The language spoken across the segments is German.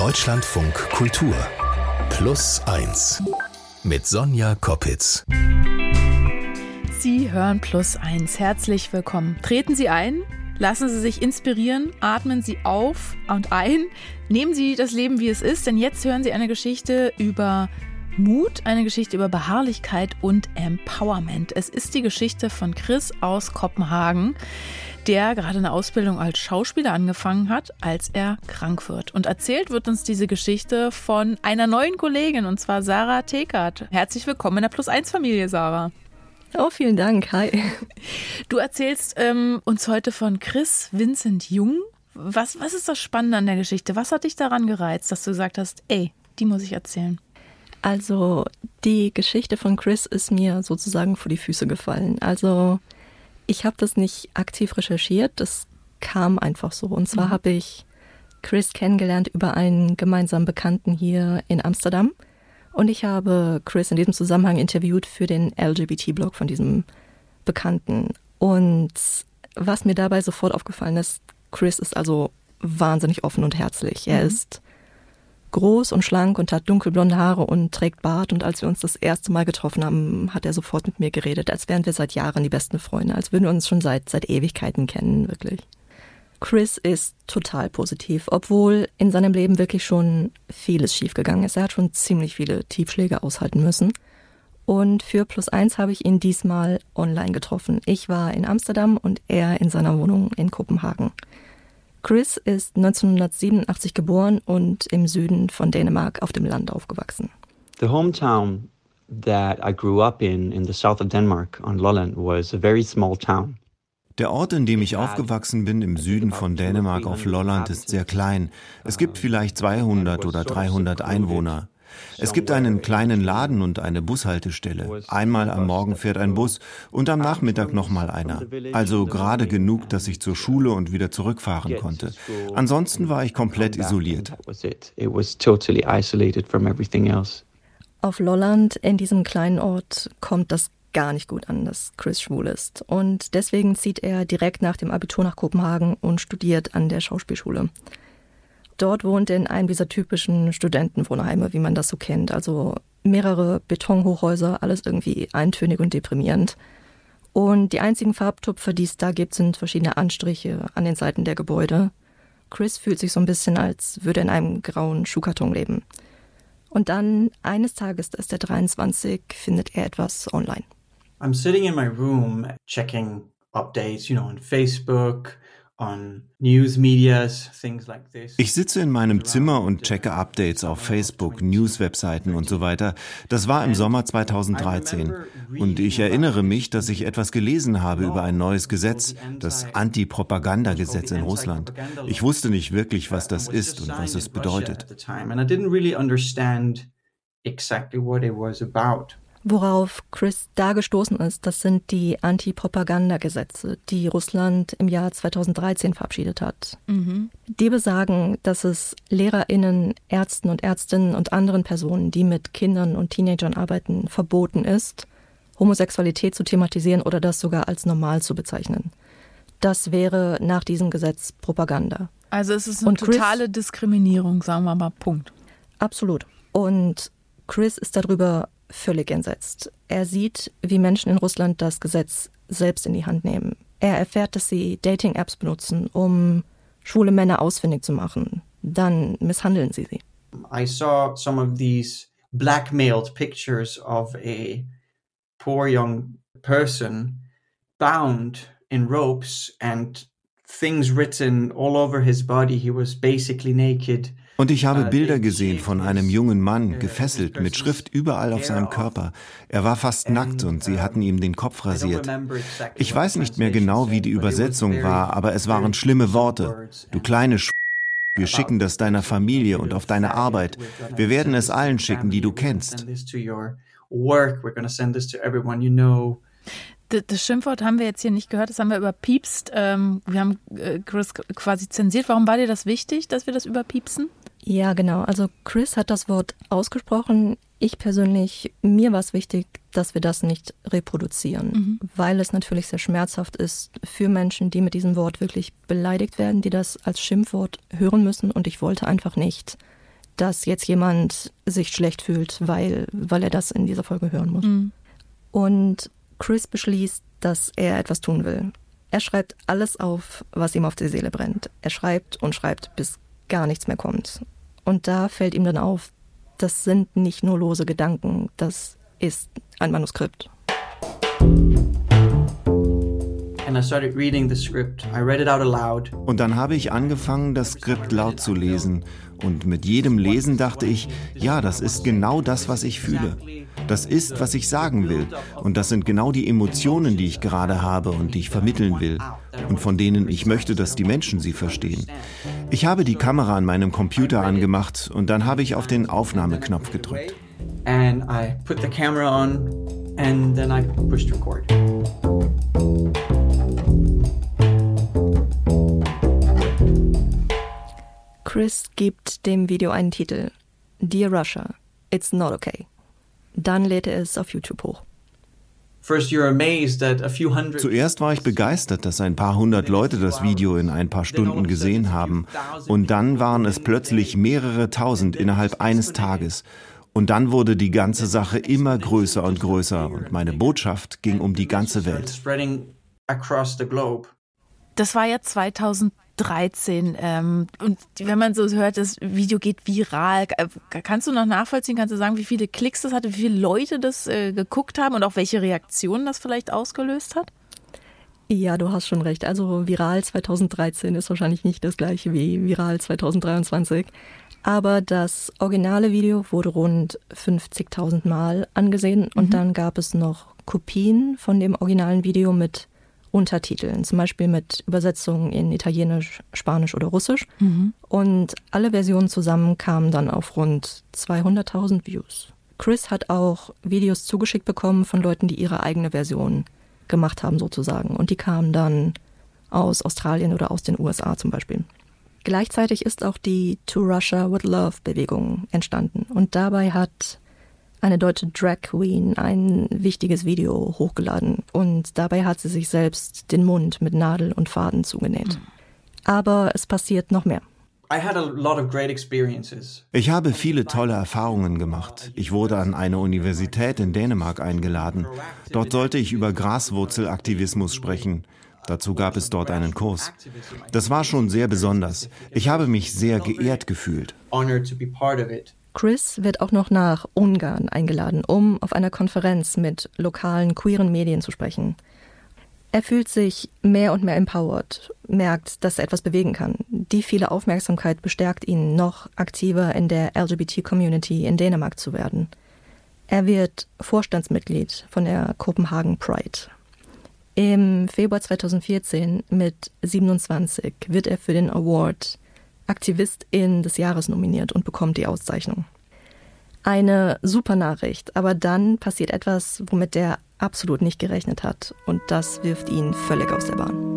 Deutschlandfunk Kultur Plus 1 mit Sonja Koppitz. Sie hören Plus 1. Herzlich willkommen. Treten Sie ein, lassen Sie sich inspirieren, atmen Sie auf und ein, nehmen Sie das Leben wie es ist, denn jetzt hören Sie eine Geschichte über Mut, eine Geschichte über Beharrlichkeit und Empowerment. Es ist die Geschichte von Chris aus Kopenhagen, der gerade eine Ausbildung als Schauspieler angefangen hat, als er krank wird. Und erzählt wird uns diese Geschichte von einer neuen Kollegin, und zwar Sarah Tekert. Herzlich willkommen in der Plus-1-Familie, Sarah. Oh, vielen Dank. Hi. Du erzählst ähm, uns heute von Chris Vincent Jung. Was, was ist das Spannende an der Geschichte? Was hat dich daran gereizt, dass du gesagt hast, ey, die muss ich erzählen? Also die Geschichte von Chris ist mir sozusagen vor die Füße gefallen. Also ich habe das nicht aktiv recherchiert, das kam einfach so. Und zwar mhm. habe ich Chris kennengelernt über einen gemeinsamen Bekannten hier in Amsterdam. Und ich habe Chris in diesem Zusammenhang interviewt für den LGBT-Blog von diesem Bekannten. Und was mir dabei sofort aufgefallen ist, Chris ist also wahnsinnig offen und herzlich. Er mhm. ist groß und schlank und hat dunkelblonde Haare und trägt Bart. Und als wir uns das erste Mal getroffen haben, hat er sofort mit mir geredet, als wären wir seit Jahren die besten Freunde, als würden wir uns schon seit, seit Ewigkeiten kennen, wirklich. Chris ist total positiv, obwohl in seinem Leben wirklich schon vieles schiefgegangen ist. Er hat schon ziemlich viele Tiefschläge aushalten müssen. Und für Plus Eins habe ich ihn diesmal online getroffen. Ich war in Amsterdam und er in seiner Wohnung in Kopenhagen. Chris ist 1987 geboren und im Süden von Dänemark auf dem Land aufgewachsen. The hometown that I grew up in in the south of Denmark on Lolland was a very small town. Der Ort, in dem ich aufgewachsen bin, im Süden von Dänemark auf Lolland, ist sehr klein. Es gibt vielleicht 200 oder 300 Einwohner. Es gibt einen kleinen Laden und eine Bushaltestelle. Einmal am Morgen fährt ein Bus und am Nachmittag nochmal einer. Also gerade genug, dass ich zur Schule und wieder zurückfahren konnte. Ansonsten war ich komplett isoliert. Auf Lolland, in diesem kleinen Ort, kommt das gar nicht gut an, dass Chris schwul ist. Und deswegen zieht er direkt nach dem Abitur nach Kopenhagen und studiert an der Schauspielschule. Dort wohnt er in einem dieser typischen Studentenwohnheime, wie man das so kennt. Also mehrere Betonhochhäuser, alles irgendwie eintönig und deprimierend. Und die einzigen Farbtupfer, die es da gibt, sind verschiedene Anstriche an den Seiten der Gebäude. Chris fühlt sich so ein bisschen, als würde er in einem grauen Schuhkarton leben. Und dann, eines Tages, da ist er 23, findet er etwas online. I'm sitting in my room checking updates, you know, on Facebook, ich sitze in meinem Zimmer und checke Updates auf Facebook, News-Webseiten und so weiter. Das war im Sommer 2013. Und ich erinnere mich, dass ich etwas gelesen habe über ein neues Gesetz, das Anti-Propaganda-Gesetz in Russland. Ich wusste nicht wirklich, was das ist und was es bedeutet. Exactly what it was about. Worauf Chris da gestoßen ist, das sind die Anti-Propaganda-Gesetze, die Russland im Jahr 2013 verabschiedet hat. Mhm. Die besagen, dass es LehrerInnen, Ärzten und Ärztinnen und anderen Personen, die mit Kindern und Teenagern arbeiten, verboten ist, Homosexualität zu thematisieren oder das sogar als normal zu bezeichnen. Das wäre nach diesem Gesetz Propaganda. Also es ist eine Chris, totale Diskriminierung, sagen wir mal, Punkt. Absolut. Und Chris ist darüber völlig entsetzt. Er sieht, wie Menschen in Russland das Gesetz selbst in die Hand nehmen. Er erfährt, dass sie Dating-Apps benutzen, um schwule Männer ausfindig zu machen. Dann misshandeln sie sie. I saw some of these blackmailed pictures of a poor young person bound in ropes and things written all over his body. He was basically naked. Und ich habe Bilder gesehen von einem jungen Mann, gefesselt, mit Schrift überall auf seinem Körper. Er war fast nackt und sie hatten ihm den Kopf rasiert. Ich weiß nicht mehr genau, wie die Übersetzung war, aber es waren schlimme Worte. Du kleine Sch wir schicken das deiner Familie und auf deine Arbeit. Wir werden es allen schicken, die du kennst. Das Schimpfwort haben wir jetzt hier nicht gehört, das haben wir überpiepst. Ähm, wir haben äh, Chris quasi zensiert. Warum war dir das wichtig, dass wir das überpiepsen? Ja, genau. Also Chris hat das Wort ausgesprochen. Ich persönlich, mir war es wichtig, dass wir das nicht reproduzieren, mhm. weil es natürlich sehr schmerzhaft ist für Menschen, die mit diesem Wort wirklich beleidigt werden, die das als Schimpfwort hören müssen. Und ich wollte einfach nicht, dass jetzt jemand sich schlecht fühlt, weil, weil er das in dieser Folge hören muss. Mhm. Und Chris beschließt, dass er etwas tun will. Er schreibt alles auf, was ihm auf der Seele brennt. Er schreibt und schreibt, bis gar nichts mehr kommt. Und da fällt ihm dann auf, das sind nicht nur lose Gedanken, das ist ein Manuskript. Und dann habe ich angefangen, das Skript laut zu lesen. Und mit jedem Lesen dachte ich, ja, das ist genau das, was ich fühle. Das ist, was ich sagen will. Und das sind genau die Emotionen, die ich gerade habe und die ich vermitteln will. Und von denen ich möchte, dass die Menschen sie verstehen. Ich habe die Kamera an meinem Computer angemacht und dann habe ich auf den Aufnahmeknopf gedrückt. And I put the camera on and then I pushed record. Chris gibt dem Video einen Titel. Dear Russia, it's not okay. Dann lädt er es auf YouTube hoch. Zuerst war ich begeistert, dass ein paar hundert Leute das Video in ein paar Stunden gesehen haben. Und dann waren es plötzlich mehrere tausend innerhalb eines Tages. Und dann wurde die ganze Sache immer größer und größer und meine Botschaft ging um die ganze Welt. Das war ja 2000 13. Ähm, und wenn man so hört, das Video geht viral. Äh, kannst du noch nachvollziehen, kannst du sagen, wie viele Klicks das hatte, wie viele Leute das äh, geguckt haben und auch welche Reaktionen das vielleicht ausgelöst hat? Ja, du hast schon recht. Also viral 2013 ist wahrscheinlich nicht das gleiche wie viral 2023. Aber das originale Video wurde rund 50.000 Mal angesehen mhm. und dann gab es noch Kopien von dem originalen Video mit Untertiteln, zum Beispiel mit Übersetzungen in Italienisch, Spanisch oder Russisch. Mhm. Und alle Versionen zusammen kamen dann auf rund 200.000 Views. Chris hat auch Videos zugeschickt bekommen von Leuten, die ihre eigene Version gemacht haben sozusagen. Und die kamen dann aus Australien oder aus den USA zum Beispiel. Gleichzeitig ist auch die To Russia with Love Bewegung entstanden. Und dabei hat eine deutsche Drag Queen ein wichtiges Video hochgeladen und dabei hat sie sich selbst den Mund mit Nadel und Faden zugenäht. Aber es passiert noch mehr. Ich habe viele tolle Erfahrungen gemacht. Ich wurde an eine Universität in Dänemark eingeladen. Dort sollte ich über Graswurzelaktivismus sprechen. Dazu gab es dort einen Kurs. Das war schon sehr besonders. Ich habe mich sehr geehrt gefühlt. Chris wird auch noch nach Ungarn eingeladen, um auf einer Konferenz mit lokalen queeren Medien zu sprechen. Er fühlt sich mehr und mehr empowered, merkt, dass er etwas bewegen kann. Die viele Aufmerksamkeit bestärkt ihn, noch aktiver in der LGBT-Community in Dänemark zu werden. Er wird Vorstandsmitglied von der Copenhagen Pride. Im Februar 2014 mit 27 wird er für den Award Aktivistin des Jahres nominiert und bekommt die Auszeichnung. Eine super Nachricht, aber dann passiert etwas, womit er absolut nicht gerechnet hat und das wirft ihn völlig aus der Bahn.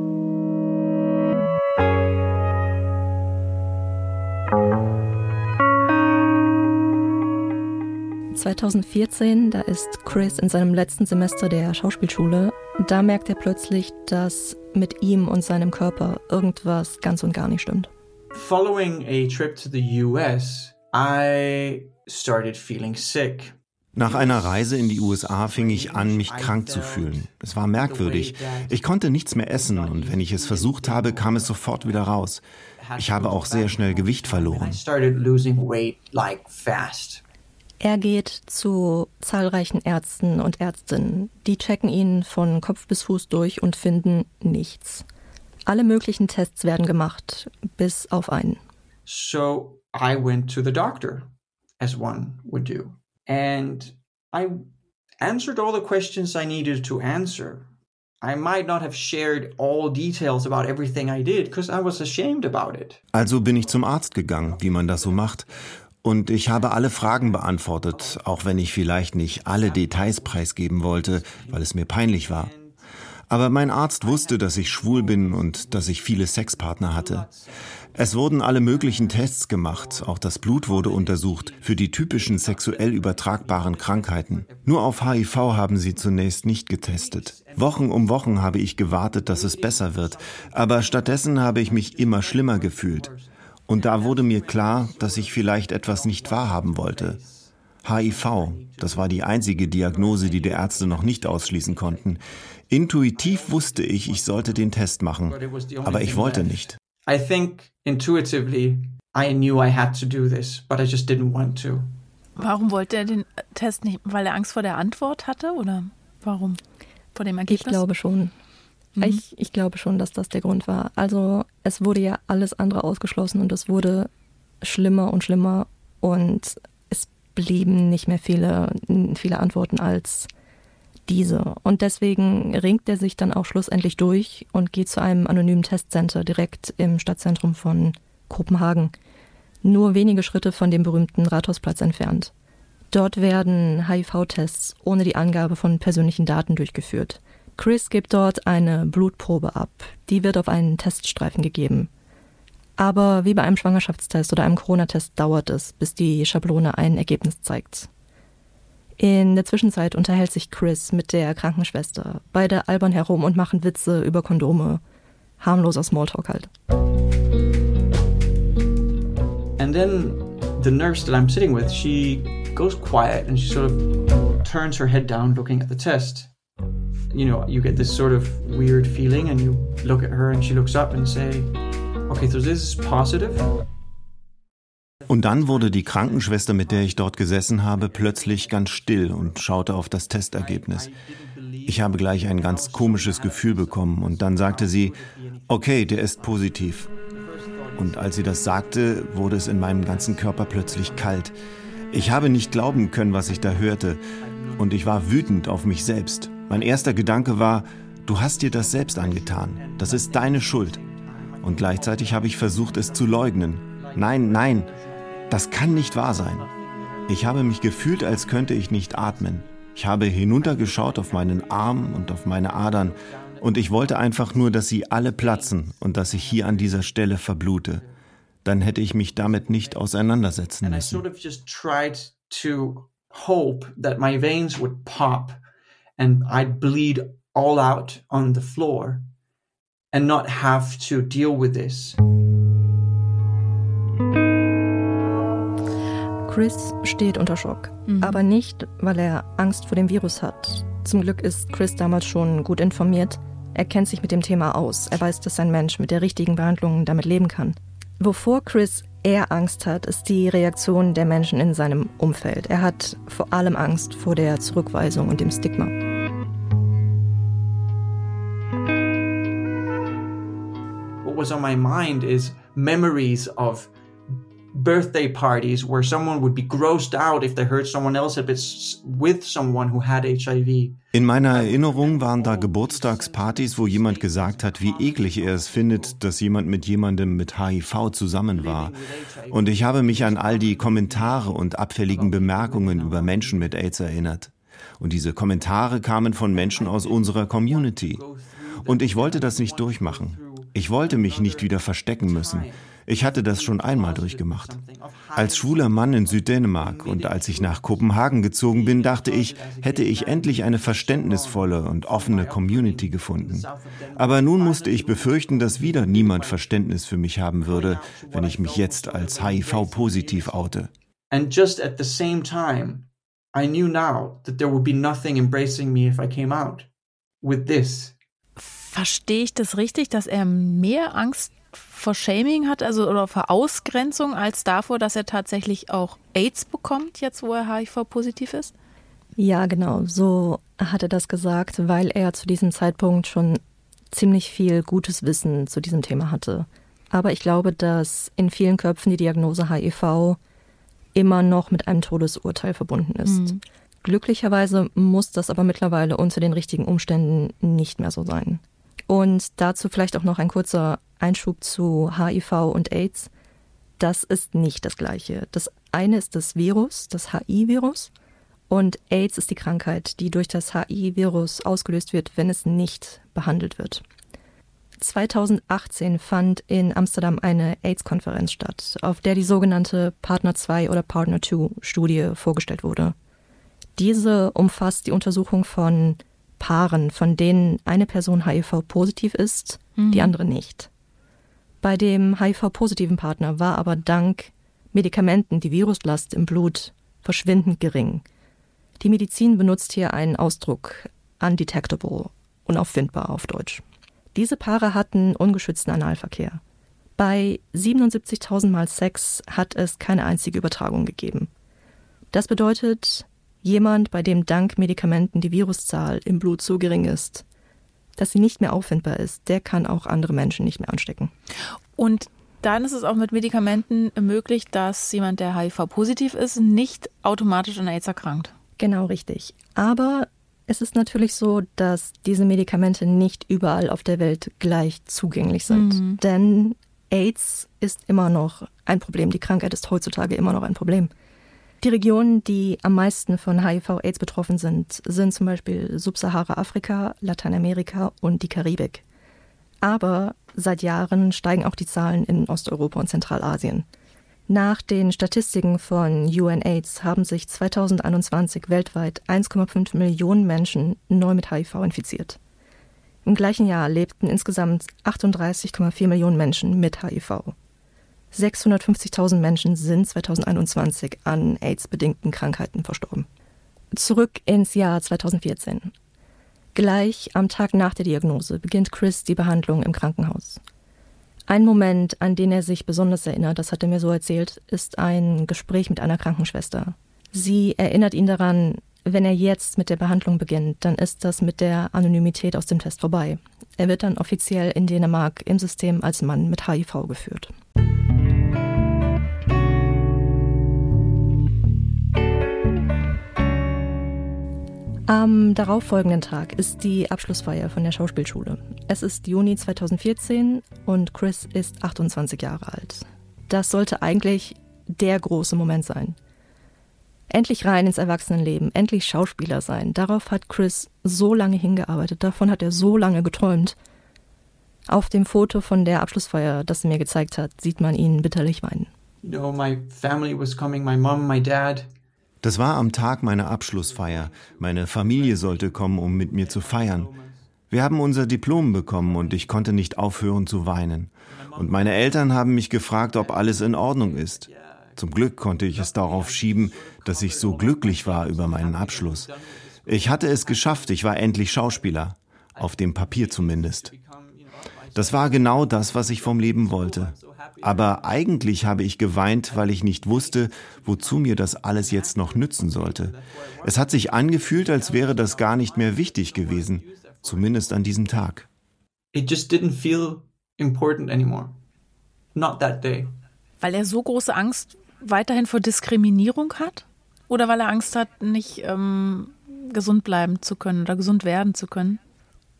...2014, da ist Chris in seinem letzten Semester der Schauspielschule. Da merkt er plötzlich, dass mit ihm und seinem Körper irgendwas ganz und gar nicht stimmt. Following a trip to the US, I started feeling sick. Nach einer Reise in die USA fing ich an, mich krank zu fühlen. Es war merkwürdig. Ich konnte nichts mehr essen und wenn ich es versucht habe, kam es sofort wieder raus. Ich habe auch sehr schnell Gewicht verloren. Er geht zu zahlreichen Ärzten und Ärztinnen. Die checken ihn von Kopf bis Fuß durch und finden nichts. Alle möglichen Tests werden gemacht, bis auf einen. So I went to the doctor, as one would do. And I answered all the questions I needed to answer. I might not have shared all details about everything I did because I was ashamed about it. Also bin ich zum Arzt gegangen, wie man das so macht. Und ich habe alle Fragen beantwortet, auch wenn ich vielleicht nicht alle Details preisgeben wollte, weil es mir peinlich war. Aber mein Arzt wusste, dass ich schwul bin und dass ich viele Sexpartner hatte. Es wurden alle möglichen Tests gemacht, auch das Blut wurde untersucht für die typischen sexuell übertragbaren Krankheiten. Nur auf HIV haben sie zunächst nicht getestet. Wochen um Wochen habe ich gewartet, dass es besser wird, aber stattdessen habe ich mich immer schlimmer gefühlt. Und da wurde mir klar, dass ich vielleicht etwas nicht wahrhaben wollte. HIV, das war die einzige Diagnose, die die Ärzte noch nicht ausschließen konnten. Intuitiv wusste ich, ich sollte den Test machen, aber ich wollte nicht. I think intuitively I knew I had to do this, but I just didn't want to. Warum wollte er den Test nicht? Weil er Angst vor der Antwort hatte oder warum? Vor dem Ergebnis? Ich glaube schon. Mhm. Ich, ich glaube schon, dass das der Grund war. Also es wurde ja alles andere ausgeschlossen und es wurde schlimmer und schlimmer und blieben nicht mehr viele, viele Antworten als diese. Und deswegen ringt er sich dann auch schlussendlich durch und geht zu einem anonymen Testcenter direkt im Stadtzentrum von Kopenhagen. Nur wenige Schritte von dem berühmten Rathausplatz entfernt. Dort werden HIV-Tests ohne die Angabe von persönlichen Daten durchgeführt. Chris gibt dort eine Blutprobe ab. Die wird auf einen Teststreifen gegeben. Aber wie bei einem Schwangerschaftstest oder einem Corona-Test dauert es, bis die Schablone ein Ergebnis zeigt. In der Zwischenzeit unterhält sich Chris mit der Krankenschwester. Beide albern herum und machen Witze über Kondome. Harmloser Smalltalk halt. And then the nurse that I'm sitting with, she goes quiet and she sort of turns her head down looking at the test. You know, you get this sort of weird feeling and you look at her and she looks up and say, okay, so this is positive. Und dann wurde die Krankenschwester, mit der ich dort gesessen habe, plötzlich ganz still und schaute auf das Testergebnis. Ich habe gleich ein ganz komisches Gefühl bekommen und dann sagte sie, okay, der ist positiv. Und als sie das sagte, wurde es in meinem ganzen Körper plötzlich kalt. Ich habe nicht glauben können, was ich da hörte. Und ich war wütend auf mich selbst. Mein erster Gedanke war, du hast dir das selbst angetan. Das ist deine Schuld. Und gleichzeitig habe ich versucht, es zu leugnen. Nein, nein, das kann nicht wahr sein. Ich habe mich gefühlt, als könnte ich nicht atmen. Ich habe hinuntergeschaut auf meinen Arm und auf meine Adern und ich wollte einfach nur, dass sie alle platzen und dass ich hier an dieser Stelle verblute. Dann hätte ich mich damit nicht auseinandersetzen müssen. hope that my veins would pop and I'd bleed all out on the floor and not have to deal with this. Chris steht unter Schock, mhm. aber nicht, weil er Angst vor dem Virus hat. Zum Glück ist Chris damals schon gut informiert. Er kennt sich mit dem Thema aus. Er weiß, dass ein Mensch mit der richtigen Behandlung damit leben kann. Wovor Chris eher Angst hat, ist die Reaktion der Menschen in seinem Umfeld. Er hat vor allem Angst vor der Zurückweisung und dem Stigma. Was on my mind is memories of birthday parties where someone would be grossed out if they heard someone else had been with someone who had HIV. In meiner Erinnerung waren da Geburtstagspartys, wo jemand gesagt hat, wie eklig er es findet, dass jemand mit jemandem mit HIV zusammen war. Und ich habe mich an all die Kommentare und abfälligen Bemerkungen über Menschen mit AIDS erinnert. Und diese Kommentare kamen von Menschen aus unserer Community. Und ich wollte das nicht durchmachen. Ich wollte mich nicht wieder verstecken müssen. Ich hatte das schon einmal durchgemacht. Als schwuler Mann in Süddänemark und als ich nach Kopenhagen gezogen bin, dachte ich, hätte ich endlich eine verständnisvolle und offene Community gefunden. Aber nun musste ich befürchten, dass wieder niemand Verständnis für mich haben würde, wenn ich mich jetzt als HIV-positiv oute. And just at the same time, I knew now that there would be nothing embracing me if I came out with this. Verstehe ich das richtig, dass er mehr Angst vor Shaming hat, also oder vor Ausgrenzung, als davor, dass er tatsächlich auch AIDS bekommt, jetzt wo er HIV-positiv ist? Ja, genau. So hat er das gesagt, weil er zu diesem Zeitpunkt schon ziemlich viel gutes Wissen zu diesem Thema hatte. Aber ich glaube, dass in vielen Köpfen die Diagnose HIV immer noch mit einem Todesurteil verbunden ist. Mhm. Glücklicherweise muss das aber mittlerweile unter den richtigen Umständen nicht mehr so sein. Und dazu vielleicht auch noch ein kurzer Einschub zu HIV und AIDS. Das ist nicht das gleiche. Das eine ist das Virus, das HI-Virus, und AIDS ist die Krankheit, die durch das HI-Virus ausgelöst wird, wenn es nicht behandelt wird. 2018 fand in Amsterdam eine AIDS-Konferenz statt, auf der die sogenannte Partner 2 oder Partner 2 Studie vorgestellt wurde. Diese umfasst die Untersuchung von Paaren, von denen eine Person HIV-positiv ist, mhm. die andere nicht. Bei dem HIV-positiven Partner war aber dank Medikamenten die Viruslast im Blut verschwindend gering. Die Medizin benutzt hier einen Ausdruck undetectable, unauffindbar auf Deutsch. Diese Paare hatten ungeschützten Analverkehr. Bei 77.000 Mal Sex hat es keine einzige Übertragung gegeben. Das bedeutet, jemand, bei dem dank Medikamenten die Viruszahl im Blut so gering ist, dass sie nicht mehr auffindbar ist, der kann auch andere Menschen nicht mehr anstecken. Und dann ist es auch mit Medikamenten möglich, dass jemand, der HIV-positiv ist, nicht automatisch an AIDS erkrankt. Genau richtig. Aber es ist natürlich so, dass diese Medikamente nicht überall auf der Welt gleich zugänglich sind. Mhm. Denn AIDS ist immer noch ein Problem. Die Krankheit ist heutzutage immer noch ein Problem. Die Regionen, die am meisten von HIV-AIDS betroffen sind, sind zum Beispiel Subsahara-Afrika, Lateinamerika und die Karibik. Aber seit Jahren steigen auch die Zahlen in Osteuropa und Zentralasien. Nach den Statistiken von UNAIDS haben sich 2021 weltweit 1,5 Millionen Menschen neu mit HIV infiziert. Im gleichen Jahr lebten insgesamt 38,4 Millionen Menschen mit HIV. 650.000 Menschen sind 2021 an AIDS-bedingten Krankheiten verstorben. Zurück ins Jahr 2014. Gleich am Tag nach der Diagnose beginnt Chris die Behandlung im Krankenhaus. Ein Moment, an den er sich besonders erinnert, das hat er mir so erzählt, ist ein Gespräch mit einer Krankenschwester. Sie erinnert ihn daran, wenn er jetzt mit der Behandlung beginnt, dann ist das mit der Anonymität aus dem Test vorbei. Er wird dann offiziell in Dänemark im System als Mann mit HIV geführt. Am darauffolgenden Tag ist die Abschlussfeier von der Schauspielschule. Es ist Juni 2014 und Chris ist 28 Jahre alt. Das sollte eigentlich der große Moment sein. Endlich rein ins Erwachsenenleben, endlich Schauspieler sein. Darauf hat Chris so lange hingearbeitet, davon hat er so lange geträumt. Auf dem Foto von der Abschlussfeier, das er mir gezeigt hat, sieht man ihn bitterlich weinen. You know, my family was coming, my mom, my dad. Das war am Tag meiner Abschlussfeier. Meine Familie sollte kommen, um mit mir zu feiern. Wir haben unser Diplom bekommen und ich konnte nicht aufhören zu weinen. Und meine Eltern haben mich gefragt, ob alles in Ordnung ist. Zum Glück konnte ich es darauf schieben, dass ich so glücklich war über meinen Abschluss. Ich hatte es geschafft, ich war endlich Schauspieler, auf dem Papier zumindest. Das war genau das, was ich vom Leben wollte. Aber eigentlich habe ich geweint, weil ich nicht wusste, wozu mir das alles jetzt noch nützen sollte. Es hat sich angefühlt, als wäre das gar nicht mehr wichtig gewesen, zumindest an diesem Tag. It just didn't feel important anymore. Not that day. Weil er so große Angst weiterhin vor Diskriminierung hat? Oder weil er Angst hat, nicht ähm, gesund bleiben zu können oder gesund werden zu können?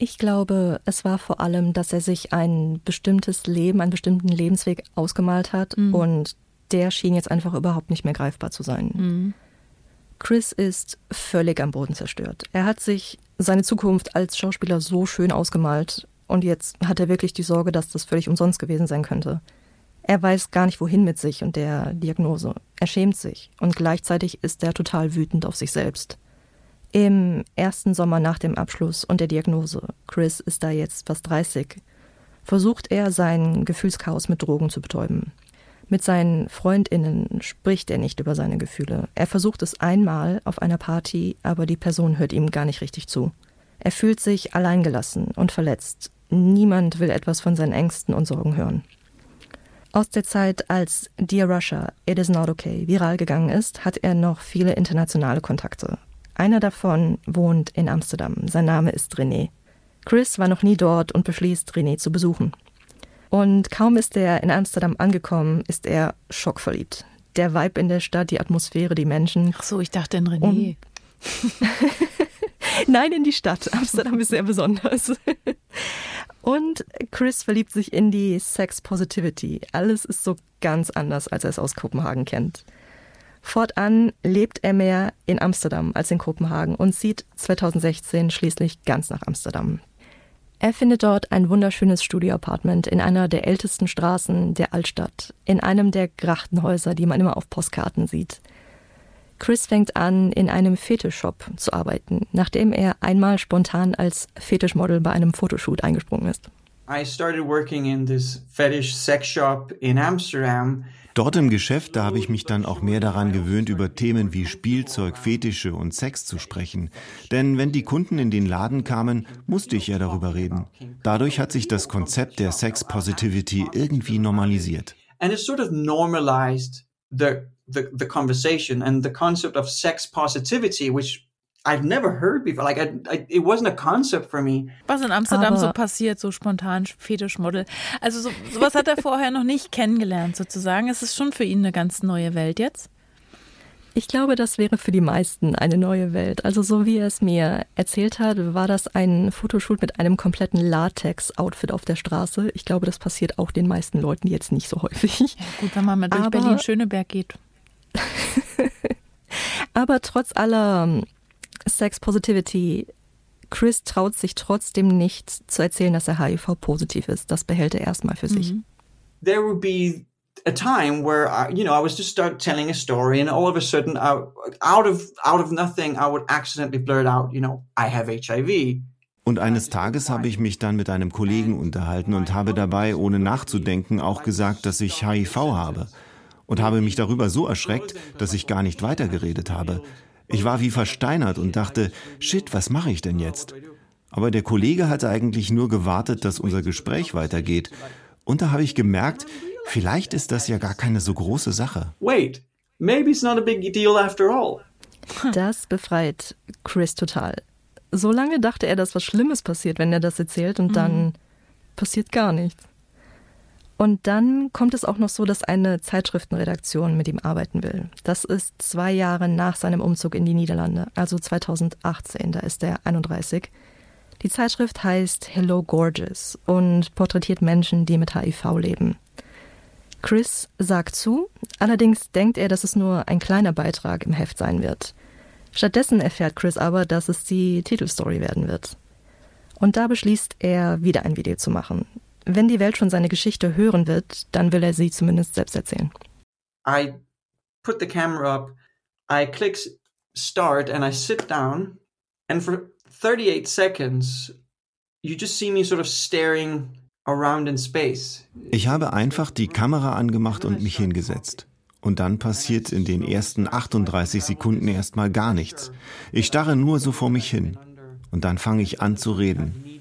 Ich glaube, es war vor allem, dass er sich ein bestimmtes Leben, einen bestimmten Lebensweg ausgemalt hat mhm. und der schien jetzt einfach überhaupt nicht mehr greifbar zu sein. Mhm. Chris ist völlig am Boden zerstört. Er hat sich seine Zukunft als Schauspieler so schön ausgemalt und jetzt hat er wirklich die Sorge, dass das völlig umsonst gewesen sein könnte. Er weiß gar nicht, wohin mit sich und der Diagnose. Er schämt sich und gleichzeitig ist er total wütend auf sich selbst. Im ersten Sommer nach dem Abschluss und der Diagnose, Chris ist da jetzt fast 30, versucht er sein Gefühlschaos mit Drogen zu betäuben. Mit seinen Freundinnen spricht er nicht über seine Gefühle. Er versucht es einmal auf einer Party, aber die Person hört ihm gar nicht richtig zu. Er fühlt sich alleingelassen und verletzt. Niemand will etwas von seinen Ängsten und Sorgen hören. Aus der Zeit, als Dear Russia, It Is Not Okay viral gegangen ist, hat er noch viele internationale Kontakte. Einer davon wohnt in Amsterdam. Sein Name ist René. Chris war noch nie dort und beschließt, René zu besuchen. Und kaum ist er in Amsterdam angekommen, ist er schockverliebt. Der Vibe in der Stadt, die Atmosphäre, die Menschen. Ach so, ich dachte in René. Nein, in die Stadt. Amsterdam ist sehr besonders. Und Chris verliebt sich in die Sex Positivity. Alles ist so ganz anders, als er es aus Kopenhagen kennt. Fortan lebt er mehr in Amsterdam als in Kopenhagen und zieht 2016 schließlich ganz nach Amsterdam. Er findet dort ein wunderschönes Studioapartment in einer der ältesten Straßen der Altstadt, in einem der Grachtenhäuser, die man immer auf Postkarten sieht. Chris fängt an, in einem Fetischshop zu arbeiten, nachdem er einmal spontan als Fetischmodel bei einem Fotoshoot eingesprungen ist. I started working in this fetish sex shop in Amsterdam. Dort im Geschäft, da habe ich mich dann auch mehr daran gewöhnt, über Themen wie Spielzeug, Fetische und Sex zu sprechen. Denn wenn die Kunden in den Laden kamen, musste ich ja darüber reden. Dadurch hat sich das Konzept der Sex Positivity irgendwie normalisiert. And it sort of normalized the, the, the conversation and the concept of sex positivity, which I've never heard before. Like, I, I, it wasn't a concept for me. Was in Amsterdam Aber so passiert, so spontan Fetischmodel. Also so, sowas hat er vorher noch nicht kennengelernt sozusagen. Es ist schon für ihn eine ganz neue Welt jetzt. Ich glaube, das wäre für die meisten eine neue Welt. Also so wie er es mir erzählt hat, war das ein Fotoshoot mit einem kompletten Latex-Outfit auf der Straße. Ich glaube, das passiert auch den meisten Leuten jetzt nicht so häufig. Gut, wenn man mal durch Berlin-Schöneberg geht. Aber trotz aller Sex Positivity, Chris traut sich trotzdem nicht zu erzählen, dass er HIV-positiv ist. Das behält er erstmal für sich. There would be a time where I, you know I was just start telling a story, and all of a sudden, I, out of out of nothing, I would accidentally blurt out, you know, I have HIV. Und eines Tages habe ich mich dann mit einem Kollegen unterhalten und habe dabei, ohne nachzudenken, auch gesagt, dass ich HIV habe. Und habe mich darüber so erschreckt, dass ich gar nicht weitergeredet habe. Ich war wie versteinert und dachte, shit, was mache ich denn jetzt? Aber der Kollege hatte eigentlich nur gewartet, dass unser Gespräch weitergeht. Und da habe ich gemerkt, vielleicht ist das ja gar keine so große Sache. Wait, maybe it's not a big deal after all. Das befreit Chris total. So lange dachte er, dass was Schlimmes passiert, wenn er das erzählt, und dann passiert gar nichts. Und dann kommt es auch noch so, dass eine Zeitschriftenredaktion mit ihm arbeiten will. Das ist zwei Jahre nach seinem Umzug in die Niederlande, also 2018, da ist er 31. Die Zeitschrift heißt Hello Gorgeous und porträtiert Menschen, die mit HIV leben. Chris sagt zu, allerdings denkt er, dass es nur ein kleiner Beitrag im Heft sein wird. Stattdessen erfährt Chris aber, dass es die Titelstory werden wird. Und da beschließt er, wieder ein Video zu machen. Wenn die Welt schon seine Geschichte hören wird, dann will er sie zumindest selbst erzählen. I put the camera up, I click start, and I sit down, and for 38 seconds, you just see me sort of staring around in space. Ich habe einfach die Kamera angemacht und mich hingesetzt. Und dann passiert in den ersten 38 Sekunden erstmal gar nichts. Ich starre nur so vor mich hin. Und dann fange ich an zu reden.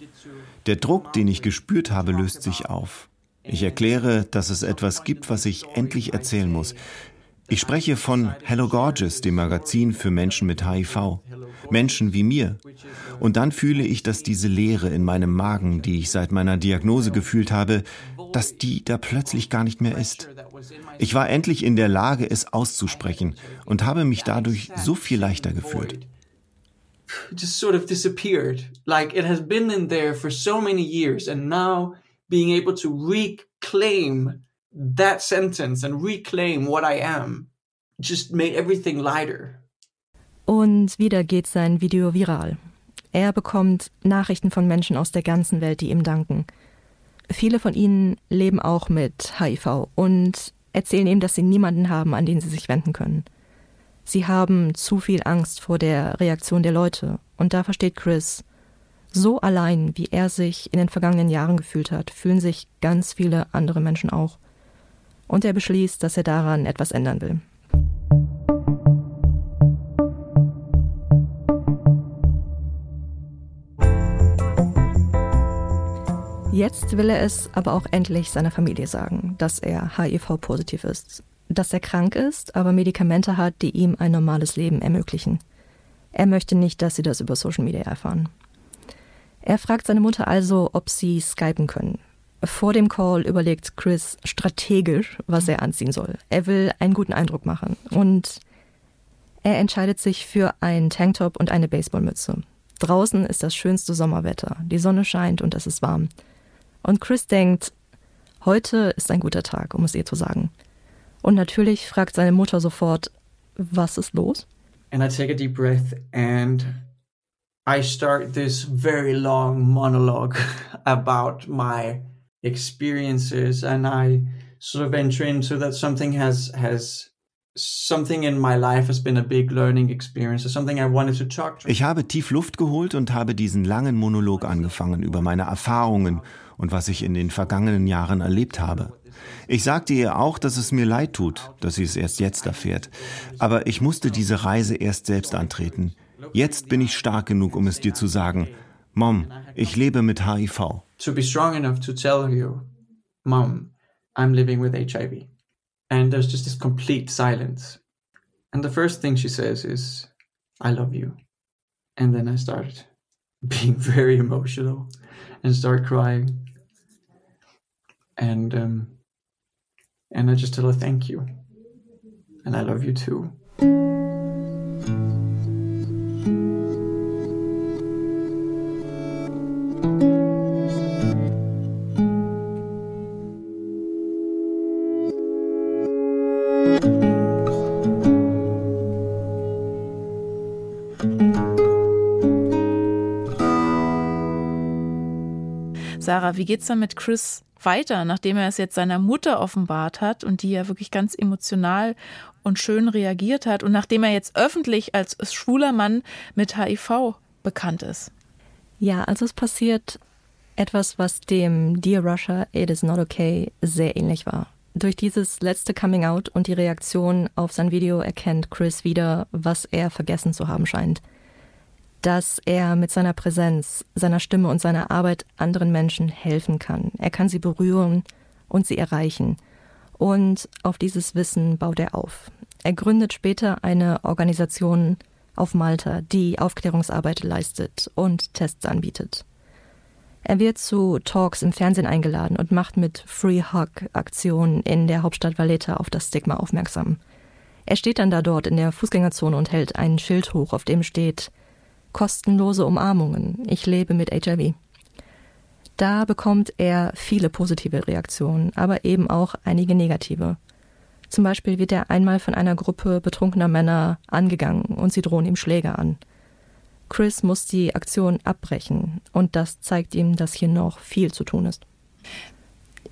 Der Druck, den ich gespürt habe, löst sich auf. Ich erkläre, dass es etwas gibt, was ich endlich erzählen muss. Ich spreche von Hello Gorgeous, dem Magazin für Menschen mit HIV. Menschen wie mir. Und dann fühle ich, dass diese Leere in meinem Magen, die ich seit meiner Diagnose gefühlt habe, dass die da plötzlich gar nicht mehr ist. Ich war endlich in der Lage, es auszusprechen und habe mich dadurch so viel leichter gefühlt. Just sort of disappeared. Like it has been in there for so many years, and now being able to reclaim that sentence and reclaim what I am just made everything lighter. Und wieder geht sein Video viral. Er bekommt Nachrichten von Menschen aus der ganzen Welt, die ihm danken. Viele von ihnen leben auch mit HIV und erzählen ihm, dass sie niemanden haben, an den sie sich wenden können. Sie haben zu viel Angst vor der Reaktion der Leute. Und da versteht Chris, so allein, wie er sich in den vergangenen Jahren gefühlt hat, fühlen sich ganz viele andere Menschen auch. Und er beschließt, dass er daran etwas ändern will. Jetzt will er es aber auch endlich seiner Familie sagen, dass er HIV-positiv ist, dass er krank ist, aber Medikamente hat, die ihm ein normales Leben ermöglichen. Er möchte nicht, dass sie das über Social Media erfahren. Er fragt seine Mutter also, ob sie skypen können. Vor dem Call überlegt Chris strategisch, was er anziehen soll. Er will einen guten Eindruck machen und er entscheidet sich für einen Tanktop und eine Baseballmütze. Draußen ist das schönste Sommerwetter, die Sonne scheint und es ist warm. Und Chris denkt, heute ist ein guter Tag, um es ihr zu sagen. Und natürlich fragt seine Mutter sofort, was ist los? And I take a deep breath and I start this very long monologue about my experiences and I sort of enter into that something has has something in my life has been a big learning experience, or something I wanted to talk to. Ich habe tief Luft geholt und habe diesen langen Monolog angefangen über meine Erfahrungen und was ich in den vergangenen Jahren erlebt habe. Ich sagte ihr auch, dass es mir leid tut, dass sie es erst jetzt erfährt. Aber ich musste diese Reise erst selbst antreten. Jetzt bin ich stark genug, um es dir zu sagen. Mom, ich lebe mit HIV. To be strong enough to tell you, Mom, I'm living with HIV. And there's just this complete silence. And the first thing she says is, I love you. And then I started being very emotional and start crying. And um, and I just tell her thank you. And I love you too. Sarah, wie geht's dann mit Chris weiter, nachdem er es jetzt seiner Mutter offenbart hat und die ja wirklich ganz emotional und schön reagiert hat und nachdem er jetzt öffentlich als schwuler Mann mit HIV bekannt ist? Ja, also es passiert etwas, was dem Dear Russia, It Is Not Okay sehr ähnlich war. Durch dieses letzte Coming Out und die Reaktion auf sein Video erkennt Chris wieder, was er vergessen zu haben scheint dass er mit seiner Präsenz, seiner Stimme und seiner Arbeit anderen Menschen helfen kann. Er kann sie berühren und sie erreichen. Und auf dieses Wissen baut er auf. Er gründet später eine Organisation auf Malta, die Aufklärungsarbeit leistet und Tests anbietet. Er wird zu Talks im Fernsehen eingeladen und macht mit Free Hug Aktionen in der Hauptstadt Valletta auf das Stigma aufmerksam. Er steht dann da dort in der Fußgängerzone und hält ein Schild hoch, auf dem steht kostenlose Umarmungen. Ich lebe mit HIV. Da bekommt er viele positive Reaktionen, aber eben auch einige negative. Zum Beispiel wird er einmal von einer Gruppe betrunkener Männer angegangen und sie drohen ihm Schläge an. Chris muss die Aktion abbrechen und das zeigt ihm, dass hier noch viel zu tun ist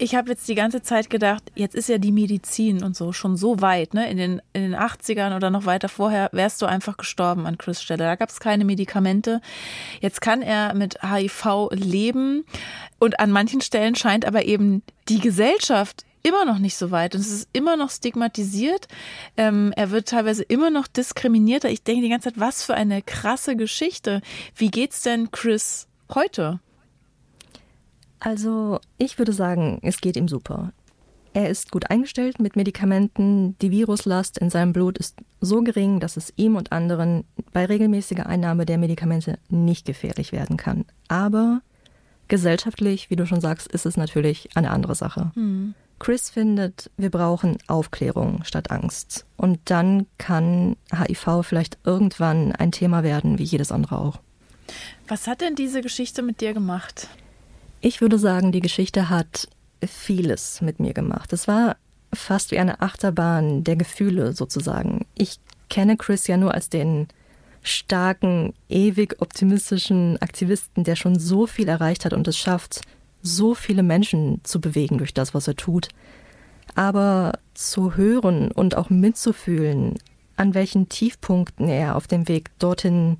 ich habe jetzt die ganze Zeit gedacht, jetzt ist ja die Medizin und so schon so weit, ne? In den, in den 80ern oder noch weiter vorher wärst du einfach gestorben an Chris Stelle. Da gab es keine Medikamente. Jetzt kann er mit HIV leben und an manchen Stellen scheint aber eben die Gesellschaft immer noch nicht so weit und es ist immer noch stigmatisiert. Ähm, er wird teilweise immer noch diskriminierter. Ich denke die ganze Zeit, was für eine krasse Geschichte. Wie geht's denn Chris heute? Also ich würde sagen, es geht ihm super. Er ist gut eingestellt mit Medikamenten. Die Viruslast in seinem Blut ist so gering, dass es ihm und anderen bei regelmäßiger Einnahme der Medikamente nicht gefährlich werden kann. Aber gesellschaftlich, wie du schon sagst, ist es natürlich eine andere Sache. Mhm. Chris findet, wir brauchen Aufklärung statt Angst. Und dann kann HIV vielleicht irgendwann ein Thema werden, wie jedes andere auch. Was hat denn diese Geschichte mit dir gemacht? Ich würde sagen, die Geschichte hat vieles mit mir gemacht. Es war fast wie eine Achterbahn der Gefühle sozusagen. Ich kenne Chris ja nur als den starken, ewig optimistischen Aktivisten, der schon so viel erreicht hat und es schafft, so viele Menschen zu bewegen durch das, was er tut. Aber zu hören und auch mitzufühlen, an welchen Tiefpunkten er auf dem Weg dorthin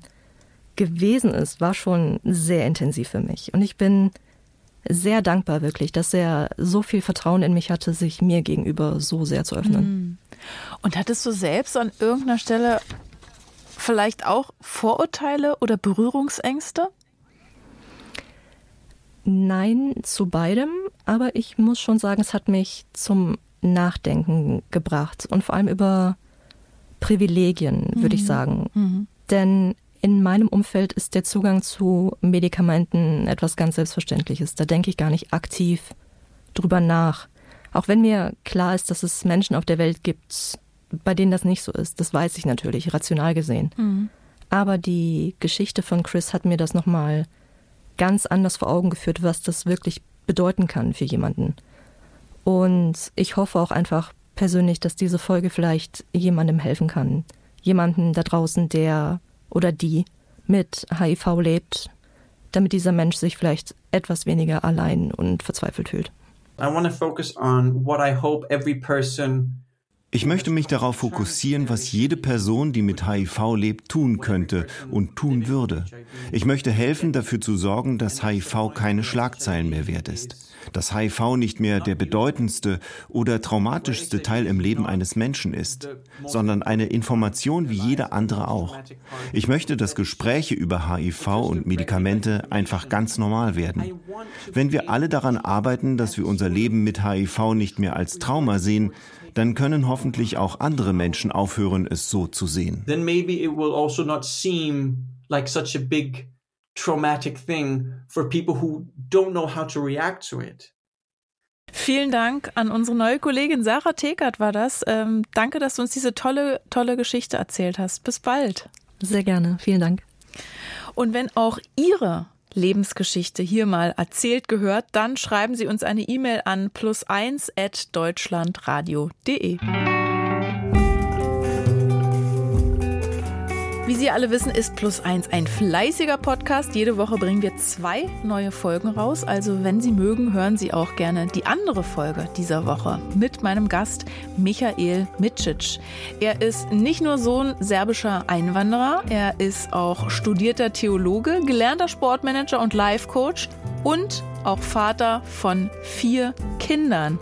gewesen ist, war schon sehr intensiv für mich. Und ich bin sehr dankbar wirklich, dass er so viel Vertrauen in mich hatte, sich mir gegenüber so sehr zu öffnen. Mhm. Und hattest du selbst an irgendeiner Stelle vielleicht auch Vorurteile oder Berührungsängste? Nein, zu beidem, aber ich muss schon sagen, es hat mich zum Nachdenken gebracht und vor allem über Privilegien, würde mhm. ich sagen. Mhm. Denn in meinem Umfeld ist der Zugang zu Medikamenten etwas ganz Selbstverständliches. Da denke ich gar nicht aktiv drüber nach. Auch wenn mir klar ist, dass es Menschen auf der Welt gibt, bei denen das nicht so ist. Das weiß ich natürlich, rational gesehen. Mhm. Aber die Geschichte von Chris hat mir das nochmal ganz anders vor Augen geführt, was das wirklich bedeuten kann für jemanden. Und ich hoffe auch einfach persönlich, dass diese Folge vielleicht jemandem helfen kann. Jemanden da draußen, der oder die mit HIV lebt, damit dieser Mensch sich vielleicht etwas weniger allein und verzweifelt fühlt. I want to focus on what I hope every person Ich möchte mich darauf fokussieren, was jede Person, die mit HIV lebt, tun könnte und tun würde. Ich möchte helfen, dafür zu sorgen, dass HIV keine Schlagzeilen mehr wert ist dass HIV nicht mehr der bedeutendste oder traumatischste Teil im Leben eines Menschen ist, sondern eine Information wie jede andere auch. Ich möchte, dass Gespräche über HIV und Medikamente einfach ganz normal werden. Wenn wir alle daran arbeiten, dass wir unser Leben mit HIV nicht mehr als Trauma sehen, dann können hoffentlich auch andere Menschen aufhören, es so zu sehen. Then maybe it will also not seem like such a big traumatic thing for people who don't know how to react to it. Vielen Dank an unsere neue Kollegin Sarah Tekert war das. Ähm, danke, dass du uns diese tolle, tolle Geschichte erzählt hast. Bis bald. Sehr gerne. Vielen Dank. Und wenn auch Ihre Lebensgeschichte hier mal erzählt gehört, dann schreiben Sie uns eine E-Mail an plus1 at deutschlandradio.de. Sie alle wissen, ist Plus Eins ein fleißiger Podcast. Jede Woche bringen wir zwei neue Folgen raus. Also wenn Sie mögen, hören Sie auch gerne die andere Folge dieser Woche mit meinem Gast Michael Micic. Er ist nicht nur Sohn serbischer Einwanderer, er ist auch studierter Theologe, gelernter Sportmanager und Life-Coach und auch Vater von vier Kindern.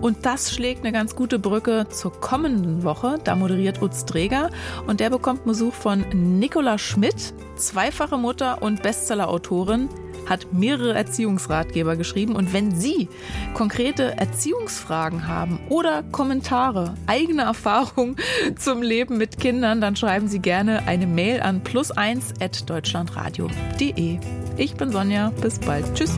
Und das schlägt eine ganz gute Brücke zur kommenden Woche. Da moderiert Utz Träger und der bekommt Besuch von Nicola Schmidt, zweifache Mutter und Bestsellerautorin hat mehrere Erziehungsratgeber geschrieben. Und wenn Sie konkrete Erziehungsfragen haben oder Kommentare, eigene Erfahrungen zum Leben mit Kindern, dann schreiben Sie gerne eine Mail an plus1 at deutschlandradio.de. Ich bin Sonja, bis bald. Tschüss.